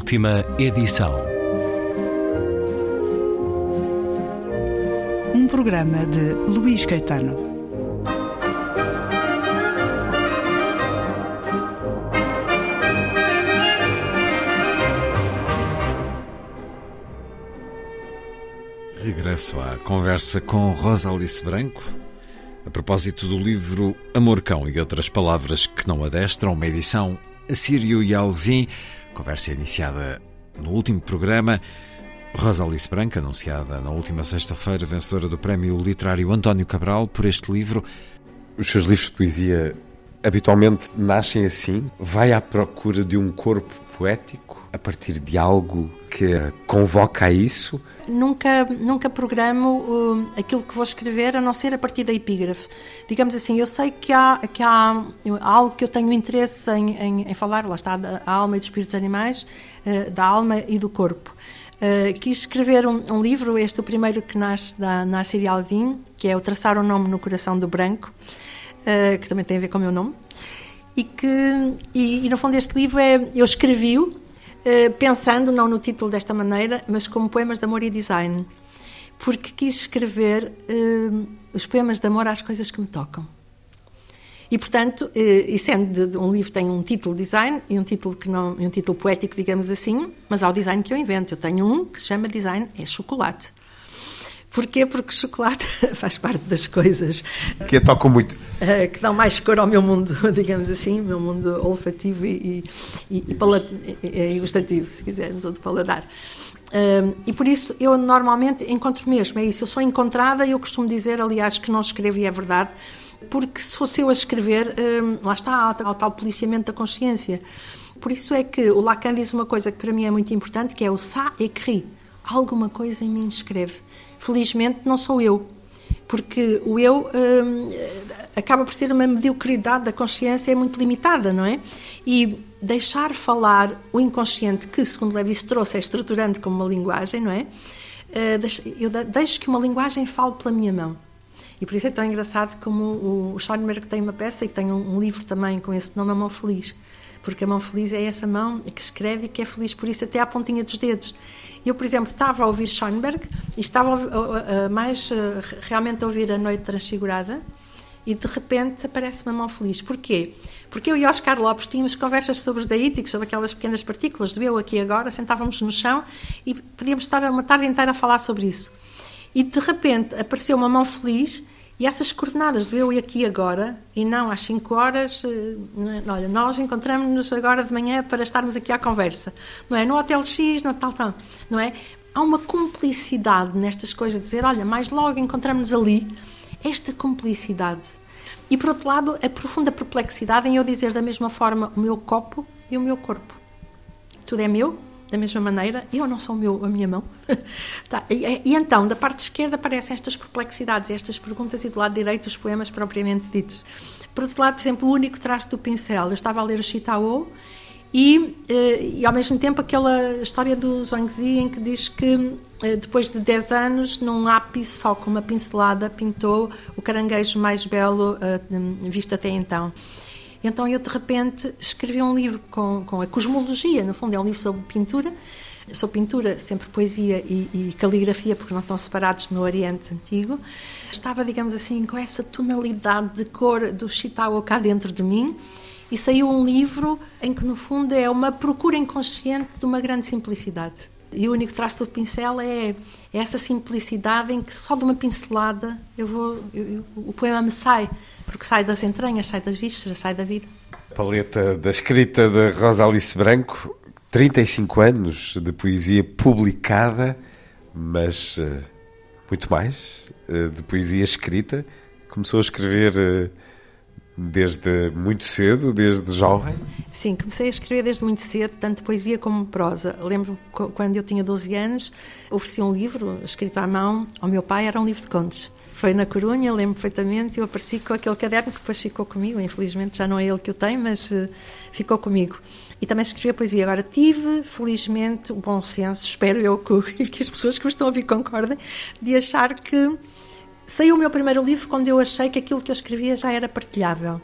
Última edição. Um programa de Luís Caetano. Regresso à conversa com Rosa Alice Branco, a propósito do livro Amor Cão e outras palavras que não adestram, uma edição Assírio e Alvim, conversa iniciada no último programa. Rosa Alice Branco, anunciada na última sexta-feira, vencedora do Prémio Literário António Cabral por este livro. Os seus livros de poesia habitualmente nascem assim? Vai à procura de um corpo poético a partir de algo que convoca a isso? Nunca, nunca programo uh, aquilo que vou escrever a não ser a partir da epígrafe. Digamos assim, eu sei que há, que há algo que eu tenho interesse em, em, em falar, lá está, da alma e dos espíritos animais, uh, da alma e do corpo. Uh, quis escrever um, um, livro, este o primeiro que nasce da Nasir Alvim, que é o Traçar o Nome no Coração do Branco, uh, que também tem a ver com o meu nome, e que, e, e no fundo este livro é, eu escrevi-o uh, pensando não no título desta maneira, mas como poemas de amor e design, porque quis escrever os poemas de amor às coisas que me tocam. E, portanto, e sendo de, um livro tem um título design e um título que não, um título poético, digamos assim, mas há o design que eu invento. Eu tenho um que se chama design é chocolate. Porquê? Porque chocolate faz parte das coisas que a tocam muito, que dão mais cor ao meu mundo, digamos assim, meu mundo olfativo e, e, e, palat... e gustativo, se quisermos, ou de paladar. Um, e por isso eu normalmente encontro mesmo, é isso. Eu sou encontrada e eu costumo dizer, aliás, que não escrevo e é verdade porque se fosse eu a escrever, hum, lá está, há o tal policiamento da consciência. Por isso é que o Lacan diz uma coisa que para mim é muito importante, que é o ça écrit. Alguma coisa em mim escreve. Felizmente não sou eu, porque o eu hum, acaba por ser uma mediocridade da consciência é muito limitada, não é? E deixar falar o inconsciente, que segundo Levi-Strauss é estruturante como uma linguagem, não é? Eh, eu deixo que uma linguagem fale pela minha mão. E por isso é tão engraçado como o Schoenberg tem uma peça e tem um, livro também com esse nome, A Mão Feliz. Porque a mão feliz é essa mão que escreve e que é feliz por isso até à pontinha dos dedos. Eu, por exemplo, estava a ouvir Schoenberg e estava a, a, a, mais realmente a ouvir A Noite Transfigurada e de repente aparece-me a mão feliz. Porquê? Porque eu e Oscar Lopes tínhamos conversas sobre os daíticos, sobre aquelas pequenas partículas do eu aqui agora, sentávamos no chão e podíamos estar uma tarde inteira a falar sobre isso. E de repente apareceu uma mão feliz e essas coordenadas do eu e aqui agora, e não às 5 horas, eh, olha, nós encontramos-nos agora de manhã para estarmos aqui à conversa, não é? No Hotel X, no tal, tal, não é? Há uma cumplicidade nestas coisas, dizer, olha, mais logo encontramos-nos ali, esta cumplicidade. E por outro lado, a profunda perplexidade em eu dizer da mesma forma o meu copo e o meu corpo. Tudo é meu, da mesma maneira, eu não sou meu, a minha mão. tá. e, e, então, da parte esquerda aparecem estas perplexidades, estas perguntas, e do lado direito os poemas propriamente ditos. Por outro lado, por exemplo, o único traço do pincel. Eu estava a ler o Chitao e, eh, e ao mesmo tempo aquela história do Zhuangzi em que diz que eh, depois de 10 anos, num ápice só com uma pincelada, pintou o caranguejo mais belo eh, visto até então. Então eu, de repente, escrevi um livro com, com a cosmologia, no fundo é um livro sobre pintura, sobre pintura, sempre poesia e, e, caligrafia, porque não estão separados no Oriente Antigo. Estava, digamos assim, com essa tonalidade de cor do Chitao cá dentro de mim e saiu um livro em que, no fundo, é uma procura inconsciente de uma grande simplicidade. E o único traço do pincel é, é essa simplicidade em que só de uma pincelada eu vou, eu, eu, o poema me sai porque sai das entranhas, sai das vísceras, sai da vida. Paleta da escrita de Rosa Alice Branco, 35 anos de poesia publicada, mas uh, muito mais, uh, de poesia escrita. Começou a escrever uh, desde muito cedo, desde jovem? Sim, comecei a escrever desde muito cedo, tanto poesia como prosa. Lembro quando eu tinha 12 anos, ofereci um livro escrito à mão ao meu pai, era um livro de contos. Foi na Corunha, lembro perfeitamente, eu apareci com aquele caderno que depois ficou comigo, infelizmente já não é ele que eu tenho, mas uh, ficou comigo. E também escrevi a poesia. Agora, tive, felizmente, o bom senso, espero eu que, que as pessoas que me estão a ouvir concordem, de achar que saiu o meu primeiro livro quando eu achei que aquilo que eu escrevia já era partilhável.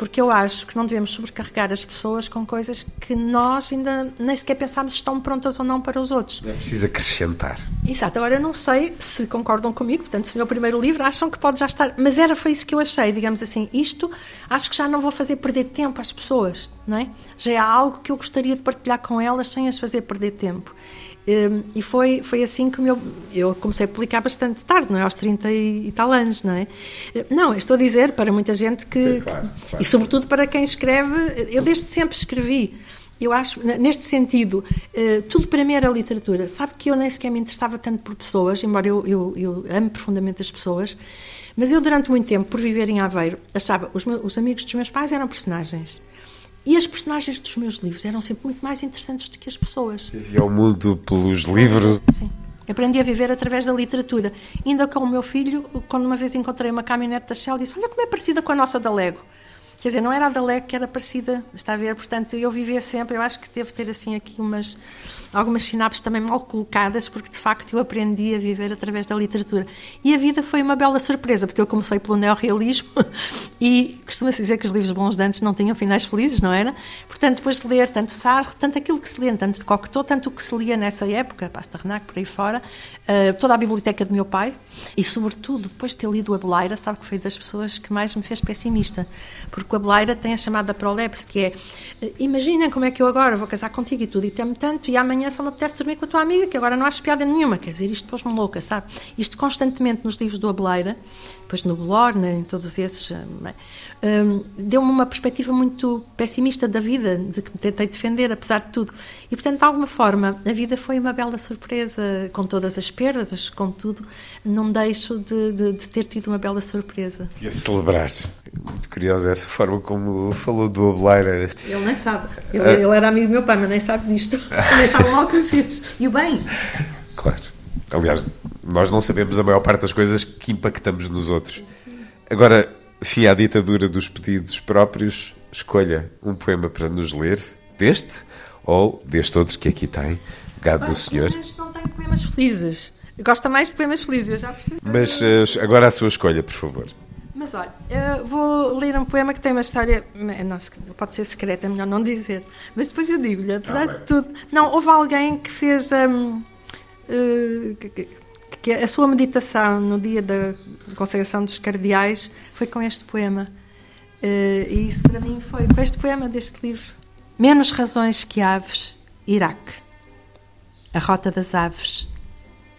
Porque eu acho que não devemos sobrecarregar as pessoas com coisas que nós ainda nem sequer pensámos se estão prontas ou não para os outros. É preciso acrescentar. Exato, agora eu não sei se concordam comigo, portanto, se o meu primeiro livro acham que pode já estar, mas era foi isso que eu achei, digamos assim, isto acho que já não vou fazer perder tempo às pessoas, não é? Já é algo que eu gostaria de partilhar com elas sem as fazer perder tempo. Um, e foi, foi assim que eu, eu comecei a publicar bastante tarde, não é? Aos 30 e, e tal anos, não é? Não, estou a dizer para muita gente que. Sim, claro, claro. E sobretudo para quem escreve, eu desde sempre escrevi. Eu acho, neste sentido, uh, tudo para mim era literatura. Sabe que eu nem sequer me interessava tanto por pessoas, embora eu, eu, eu ame profundamente as pessoas, mas eu, durante muito tempo, por viver em Aveiro, achava os, meus, os amigos dos meus pais eram personagens. E as personagens dos meus livros eram sempre muito mais interessantes do que as pessoas. Vivia o mundo pelos livros. Sim. Aprendi a viver através da literatura. Ainda com o meu filho, quando uma vez encontrei uma caminhonete da Shell, disse: Olha como é parecida com a nossa da Lego. Quer dizer, não era a da Lego que era parecida, está a ver? Portanto, eu vivia sempre, eu acho que devo ter assim aqui umas algumas sinapses também mal colocadas, porque de facto eu aprendi a viver através da literatura. E a vida foi uma bela surpresa, porque eu comecei pelo neorrealismo e costuma-se dizer que os livros bons de antes não tinham finais felizes, não era? Portanto, depois de ler tanto Sartre, tanto aquilo que se lia, tanto de Cocteau, tanto o que se lia nessa época, Pasternak, por aí fora, uh, toda a biblioteca do meu pai e, sobretudo, depois de ter lido a Beleira, sabe que foi das pessoas que mais me fez pessimista, porque a Beleira tem a chamada prolepse, que é, uh, imaginem como é que eu agora vou casar contigo e tudo, e temo tanto, e amanhã só me apetece dormir com a tua amiga, que agora não acho piada nenhuma. Quer dizer, isto pôs-me louca, sabe? Isto constantemente nos livros do Abeleira, depois no Belorne, em todos esses, um, deu-me uma perspectiva muito pessimista da vida, de que me tentei defender, apesar de tudo. E, portanto, de alguma forma, a vida foi uma bela surpresa, com todas as perdas, contudo, não deixo de, de, de ter tido uma bela surpresa. E a celebrar. Muito curiosa essa forma como falou do Abeleira. Ele nem sabe. Ele, ah. ele, era amigo do meu pai, mas nem sabe disto. nem sabe o mal que me fez. E o bem. Claro. Aliás, nós não sabemos a maior parte das coisas que impactamos nos outros. Agora, fim à ditadura dos pedidos próprios, escolha um poema para nos ler, deste ou deste outro que aqui tem, Gado do Senhor. não tenho poemas felizes. Gosta mais de poemas felizes, já percebi. Mas uh, agora a sua escolha, por favor. Mas olha, vou ler um poema que tem uma história. Não, pode ser secreta, é melhor não dizer. Mas depois eu digo-lhe, apesar ah, de tudo. Não, houve alguém que fez. Um, uh, que, que a sua meditação no dia da consagração dos cardeais foi com este poema. Uh, e isso para mim foi com este poema deste livro. Menos razões que aves, Iraque. A rota das aves.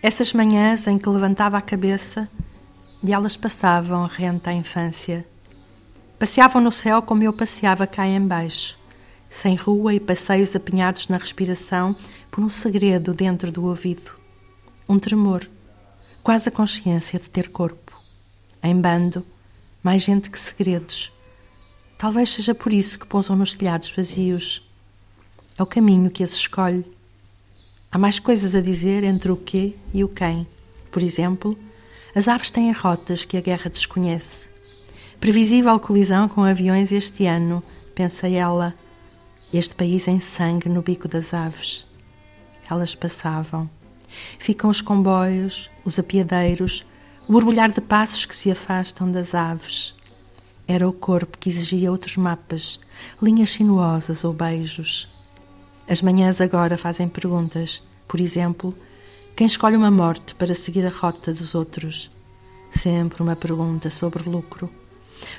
Essas manhãs em que levantava a cabeça e elas passavam rente à infância. Passeavam no céu como eu passeava cá embaixo, sem rua e passeios apinhados na respiração por um segredo dentro do ouvido. Um tremor quase a consciência de ter corpo. Em bando, mais gente que segredos. Talvez seja por isso que pousam nos telhados vazios. É o caminho que as escolhe. Há mais coisas a dizer entre o quê e o quem. Por exemplo, as aves têm rotas que a guerra desconhece. Previsível colisão com aviões este ano, pensa ela. Este país em sangue no bico das aves. Elas passavam. Ficam os comboios, os apiadeiros, o borbulhar de passos que se afastam das aves. Era o corpo que exigia outros mapas, linhas sinuosas ou beijos. As manhãs agora fazem perguntas. Por exemplo, quem escolhe uma morte para seguir a rota dos outros? Sempre uma pergunta sobre lucro.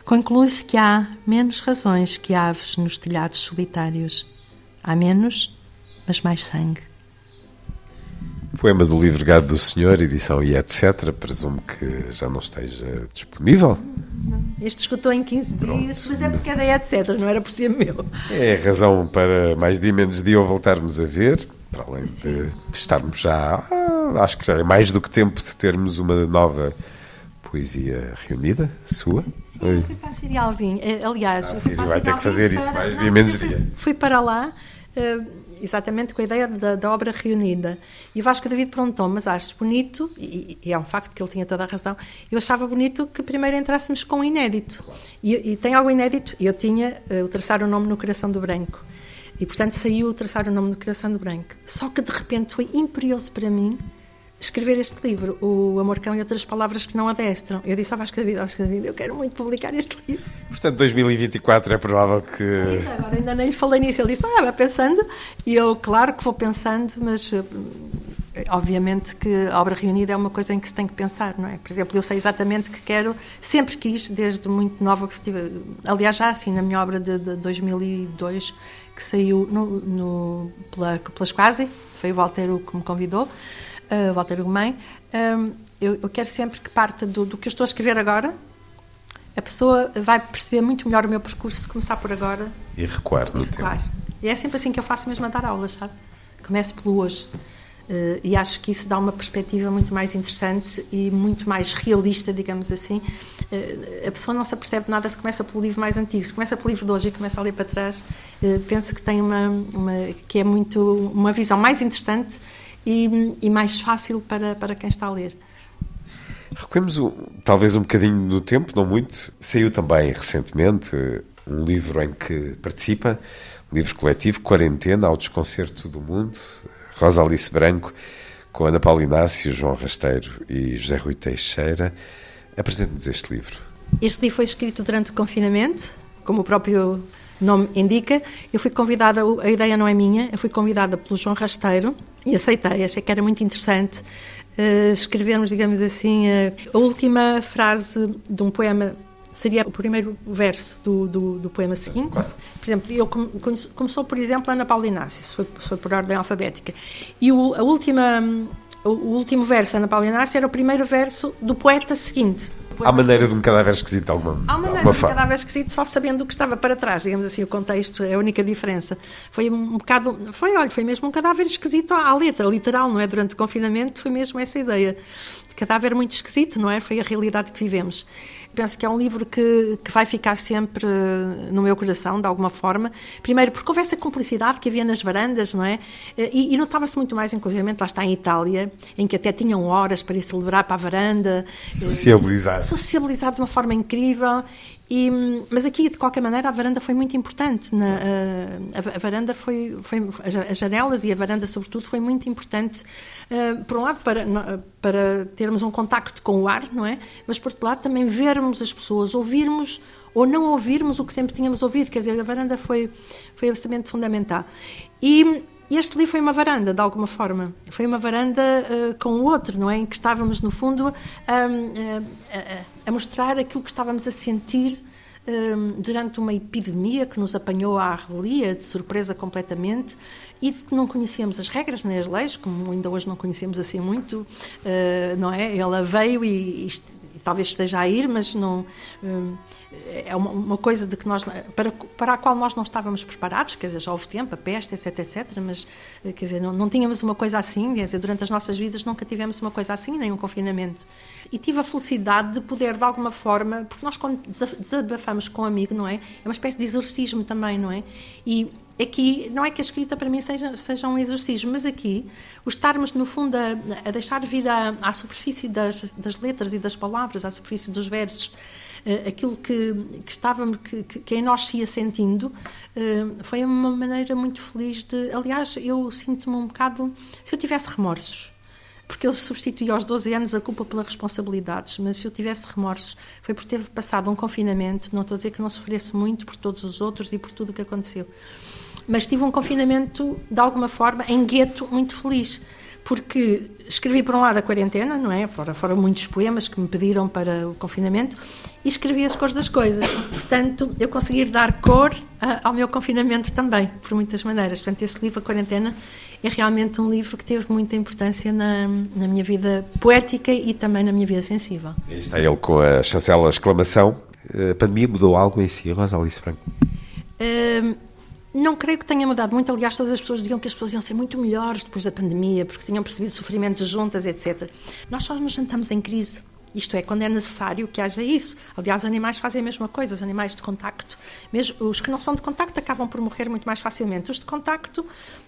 Conclui-se que há menos razões que aves nos telhados solitários. Há menos, mas mais sangue. Poema do livro Gado do Senhor, edição e etc. Presumo que já não esteja disponível. Este escutou em 15 Pronto. dias, mas é porque é da etc. Não era por ser meu. É a razão para mais dia menos dia voltarmos a ver. Para além Sim. de estarmos já. Ah, acho que já é mais do que tempo de termos uma nova poesia reunida, sua? Sim, fui para a Síria Alvim. Eh, aliás, ah, Síria vai ter que fazer isso mais dia menos dia. Fui para lá. Uh, exatamente com a ideia da, da, obra reunida. E o Vasco David perguntou, mas acho bonito, e, e, é um facto que ele tinha toda a razão, eu achava bonito que primeiro entrássemos com o inédito. E, e tem algo inédito, eu tinha uh, o traçar o nome no coração do branco. E, portanto, saiu traçar o nome no coração do branco. Só que, de repente, foi imperioso para mim escrever este livro, O Amor Cão e Outras Palavras que Não Adestram. Eu disse à Vasco da Vida, Vasco da Vida, eu quero muito publicar este livro. Portanto, 2024 é provável que... Sim, agora ainda nem lhe falei nisso. Ele disse, ah, vai pensando. E eu, claro que vou pensando, mas eh, obviamente que a obra reunida é uma coisa em que se tem que pensar, não é? Por exemplo, eu sei exatamente que quero, sempre quis, desde muito nova, que se tive, aliás, já assim, na minha obra de, de 2002, que saiu no, no, pela, pela Squasi, foi o Walter que me convidou, uh, Walter Gomem, um, eu, eu, quero sempre que parta do, do que eu estou a escrever agora, a pessoa vai perceber muito melhor o meu percurso se começar por agora. E recuar no recuar. tempo. E é sempre assim que eu faço mesmo a dar aulas, sabe? Começo pelo hoje. Uh, e acho que isso dá uma perspectiva muito mais interessante e muito mais realista, digamos assim. Uh, a pessoa não se apercebe nada se começa pelo livro mais antigo. Se começa pelo livro de hoje e começa a ler para trás, uh, penso que tem uma, uma, que é muito uma visão mais interessante e, e, mais fácil para, para quem está a ler. Recuemos talvez um bocadinho no tempo, não muito. Saiu também recentemente um livro em que participa, um livro coletivo, Quarentena ao Desconcerto do Mundo, Rosa Alice Branco, com Ana Paula Inácio, João Rasteiro e José Rui Teixeira. Apresente-nos este livro. Este livro foi escrito durante o confinamento, como o próprio nome indica. Eu fui convidada, a ideia não é minha, eu fui convidada pelo João Rasteiro e aceitei, achei que era muito interessante uh, escrevermos, digamos assim, uh, a última frase de um poema seria o primeiro verso do, do, do poema seguinte. Por exemplo, eu começou, por exemplo, Ana Paula Inácio, se foi, se foi por ordem alfabética. E o, a última, o, o último verso, Ana Paula Inácio, era o primeiro verso do poeta seguinte. Há maneira de um cadáver esquisito alguma Há maneira de um cadáver esquisito só sabendo o que estava para trás, digamos assim, o contexto é a única diferença. Foi um bocado, foi, olha, foi mesmo um cadáver esquisito à letra, literal, não é? Durante o confinamento foi mesmo essa ideia. De cadáver muito esquisito, não é? Foi a realidade que vivemos. Penso que é um livro que, que vai ficar sempre eh, no meu coração, de alguma forma. Primeiro, porque houve essa cumplicidade que havia nas varandas, não é? Eh, e, e notava-se muito mais, inclusive, lá está em Itália, em que até tinham horas para ir celebrar para a varanda. Sociabilizar. Sociabilizar de uma forma incrível. E, mas aqui, de qualquer maneira, a varanda foi muito importante. Na, a, a, varanda foi, foi, as janelas e a varanda, sobretudo, foi muito importante. Uh, por um lado, para, para termos um contacto com o ar, não é? Mas, por outro lado, também vermos as pessoas, ouvirmos ou não ouvirmos o que sempre tínhamos ouvido. Quer dizer, a varanda foi, foi absolutamente fundamental. E este livro foi uma varanda, de alguma forma. Foi uma varanda uh, com o outro, não é? Em que estávamos, no fundo, uh, a mostrar aquilo que estávamos a sentir durante uma epidemia que nos apanhou à revelia, de surpresa completamente, e de que não conhecíamos as regras nem as leis, como ainda hoje não conhecemos assim muito, uh, não é? Ela veio e, e, talvez esteja a ir, mas não é uma, uma, coisa de que nós para, para a qual nós não estávamos preparados, quer dizer, já houve tempo, a peste, etc, etc, mas quer dizer, não, não tínhamos uma coisa assim, quer dizer, durante as nossas vidas nunca tivemos uma coisa assim, nem um confinamento. E tive a felicidade de poder, de alguma forma, porque nós quando desabafamos com um amigo, não é? É uma espécie de exorcismo também, não é? E aqui, não é que a escrita para mim seja, seja um exercício, mas aqui, o estarmos, no fundo, a, a deixar vir à, à superfície das, das letras e das palavras, à superfície dos versos, uh, aquilo que, que estávamos, que, que, em nós se ia sentindo, uh, foi uma maneira muito feliz de. Aliás, eu sinto-me um bocado. Se eu tivesse remorsos, porque ele substituía aos 12 anos a culpa pelas responsabilidades, mas se eu tivesse remorsos foi por ter passado um confinamento, não estou a dizer que não sofresse muito por todos os outros e por tudo o que aconteceu, mas tive um confinamento de alguma forma em gueto muito feliz porque escrevi por um lado a quarentena, não é? Fora, fora muitos poemas que me pediram para o confinamento e escrevi as cores das coisas. Portanto, eu consegui dar cor ao meu confinamento também, por muitas maneiras. Portanto, esse livro, A Quarentena, é realmente um livro que teve muita importância na, na minha vida poética e também na minha vida sensível. Aí está ele com a chancela exclamação. A pandemia mudou algo em si, Rosa Alice Franco? Não creio que tenha mudado muito. Aliás, todas as pessoas diziam que as pessoas iam ser muito melhores depois da pandemia, porque tinham percebido sofrimentos juntas, etc. Nós só nos jantamos em crise. Isto é, quando é necessário que haja isso. Aliás, os animais fazem a mesma coisa, os animais de contacto. Mesmo, os que não são de contacto acabam por morrer muito mais facilmente. Os de contacto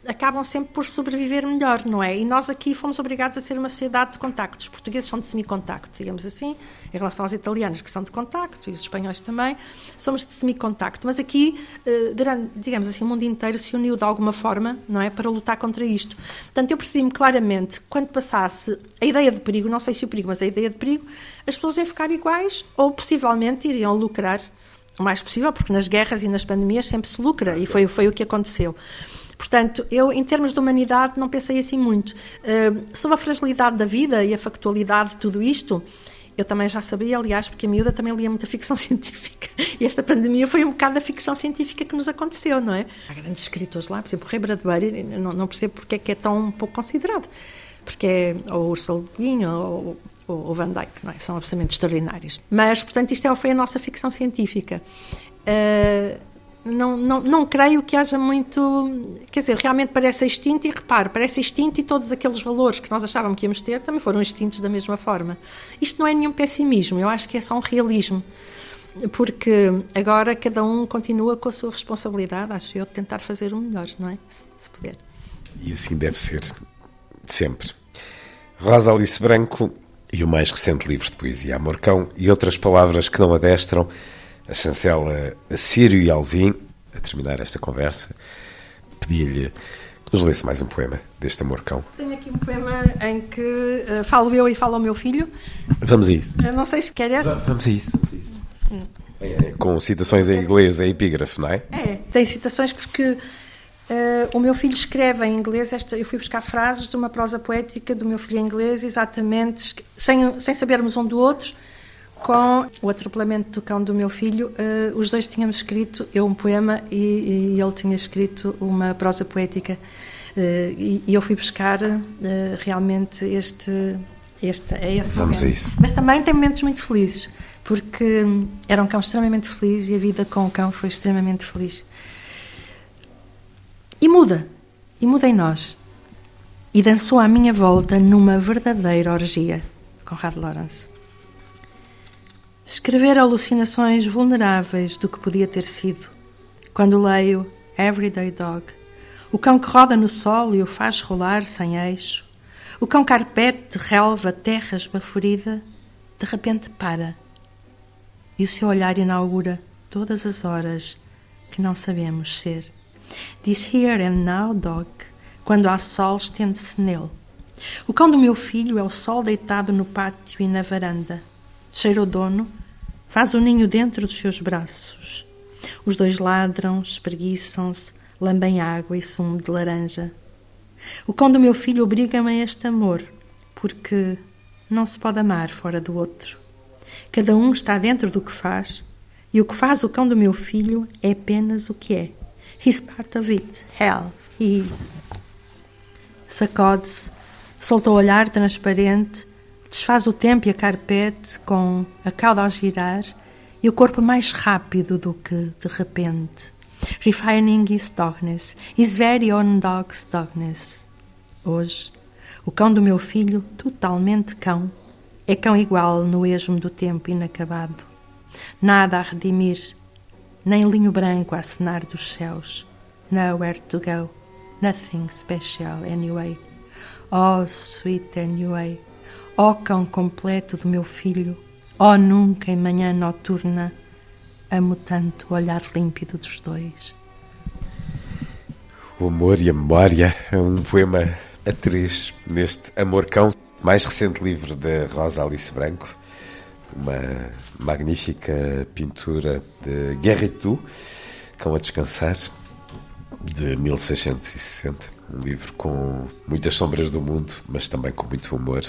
acabam sempre por sobreviver melhor, não é? E nós aqui fomos obrigados a ser uma sociedade de contacto. Os portugueses são de semicontacto, digamos assim, em relação aos italianos, que são de contacto, e os espanhóis também, somos de semicontacto. Mas aqui, eh, durante, digamos assim, o mundo inteiro se uniu de alguma forma, não é? Para lutar contra isto. Portanto, eu percebi-me claramente, quando passasse a ideia de perigo, não sei se o perigo, mas a ideia de perigo, as pessoas iam ficar iguais ou possivelmente iriam lucrar o mais possível, porque nas guerras e nas pandemias sempre se lucra, e foi, foi o que aconteceu. Portanto, eu, em termos de humanidade, não pensei assim muito. Uh, sobre a fragilidade da vida e a factualidade de tudo isto, eu também já sabia, aliás, porque a miúda também lia muita ficção científica. E esta pandemia foi um bocado da ficção científica que nos aconteceu, não é? Há grandes escritores lá, por exemplo, o Ray Bradbury, não, não percebo porque é que é tão pouco considerado. Porque é ou Ursula Le Guin ou, o Van Dyke, não é? São absolutamente extraordinários. Mas, portanto, isto é, foi a nossa ficção científica. Uh, não, não, não creio que haja muito. Quer dizer, realmente parece extinto, e repare, parece extinto e todos aqueles valores que nós achávamos que íamos ter também foram extintos da mesma forma. Isto não é nenhum pessimismo, eu acho que é só um realismo. Porque agora cada um continua com a sua responsabilidade, acho eu, de tentar fazer o melhor, não é? Se puder. E assim deve ser, sempre. Rosa Alice Branco e o mais recente livro de poesia, Amorcão, e outras palavras que não adestram, a chancela Sírio e Alvim, a terminar esta conversa, pedi-lhe que nos lesse mais um poema deste Amorcão. Tenho aqui um poema em que uh, falo eu e falo o meu filho. Vamos a isso. Eu não sei se quer esse. Vamos a isso. Vamos a isso. Hum. É, com citações em inglês, é epígrafe, não é? É, tem citações porque Uh, o meu filho escreve em inglês, esta, eu fui buscar frases de uma prosa poética do meu filho em inglês, exatamente, sem, sem sabermos um do outro, com o atropelamento do cão do meu filho, uh, os dois tínhamos escrito, eu um poema e, e ele tinha escrito uma prosa poética. Uh, e, e, eu fui buscar realmente este, este é esse Vamos momento. a isso. Mas também tem momentos muito felizes, porque era um cão extremamente feliz e a vida com o cão foi extremamente feliz. E muda, e muda em nós. E dançou à minha volta numa verdadeira orgia. Conrad Lawrence. Escrever alucinações vulneráveis do que podia ter sido. Quando leio Everyday Dog, o cão que roda no sol e o faz rolar sem eixo, o cão carpete de relva, terra esbaforida, de repente para. E o seu olhar inaugura todas as horas que não sabemos ser. Diz here and now, dog, quando há sol, estende-se nele. O cão do meu filho é o sol deitado no pátio e na varanda. Cheira o dono, faz o ninho dentro dos seus braços. Os dois ladram, espreguiçam-se, lambem água e sumo de laranja. O cão do meu filho obriga-me a este amor, porque não se pode amar fora do outro. Cada um está dentro do que faz, e o que faz o cão do meu filho é apenas o que é. He's part of it. Hell, he is. Sacode-se, solta o olhar transparente, desfaz o tempo e a carpete com a cauda a girar e o corpo mais rápido do que de repente. Refining his darkness, his very own dog's darkness. Hoje, o cão do meu filho, totalmente cão, é cão igual no esmo do tempo inacabado. Nada a redimir, nem linho branco a acenar dos céus. Nowhere to go, nothing special anyway. Oh, sweet anyway, oh cão completo do meu filho, oh nunca em manhã noturna, amo tanto o olhar límpido dos dois. O amor e a memória é um poema a três neste Amor Cão, mais recente livro da Rosa Alice Branco uma magnífica pintura de Guerritou, Cão a Descansar, de 1660. Um livro com muitas sombras do mundo, mas também com muito humor.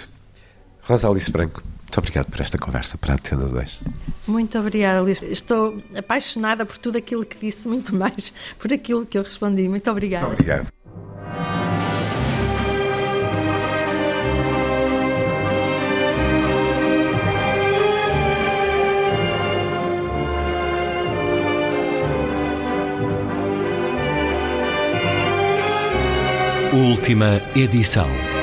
Rosa Alice Branco, muito obrigado por esta conversa para a Tenda 2. Muito obrigada, Alice. Estou apaixonada por tudo aquilo que disse, muito mais por aquilo que eu respondi. Muito obrigada. Muito obrigado. Última edição.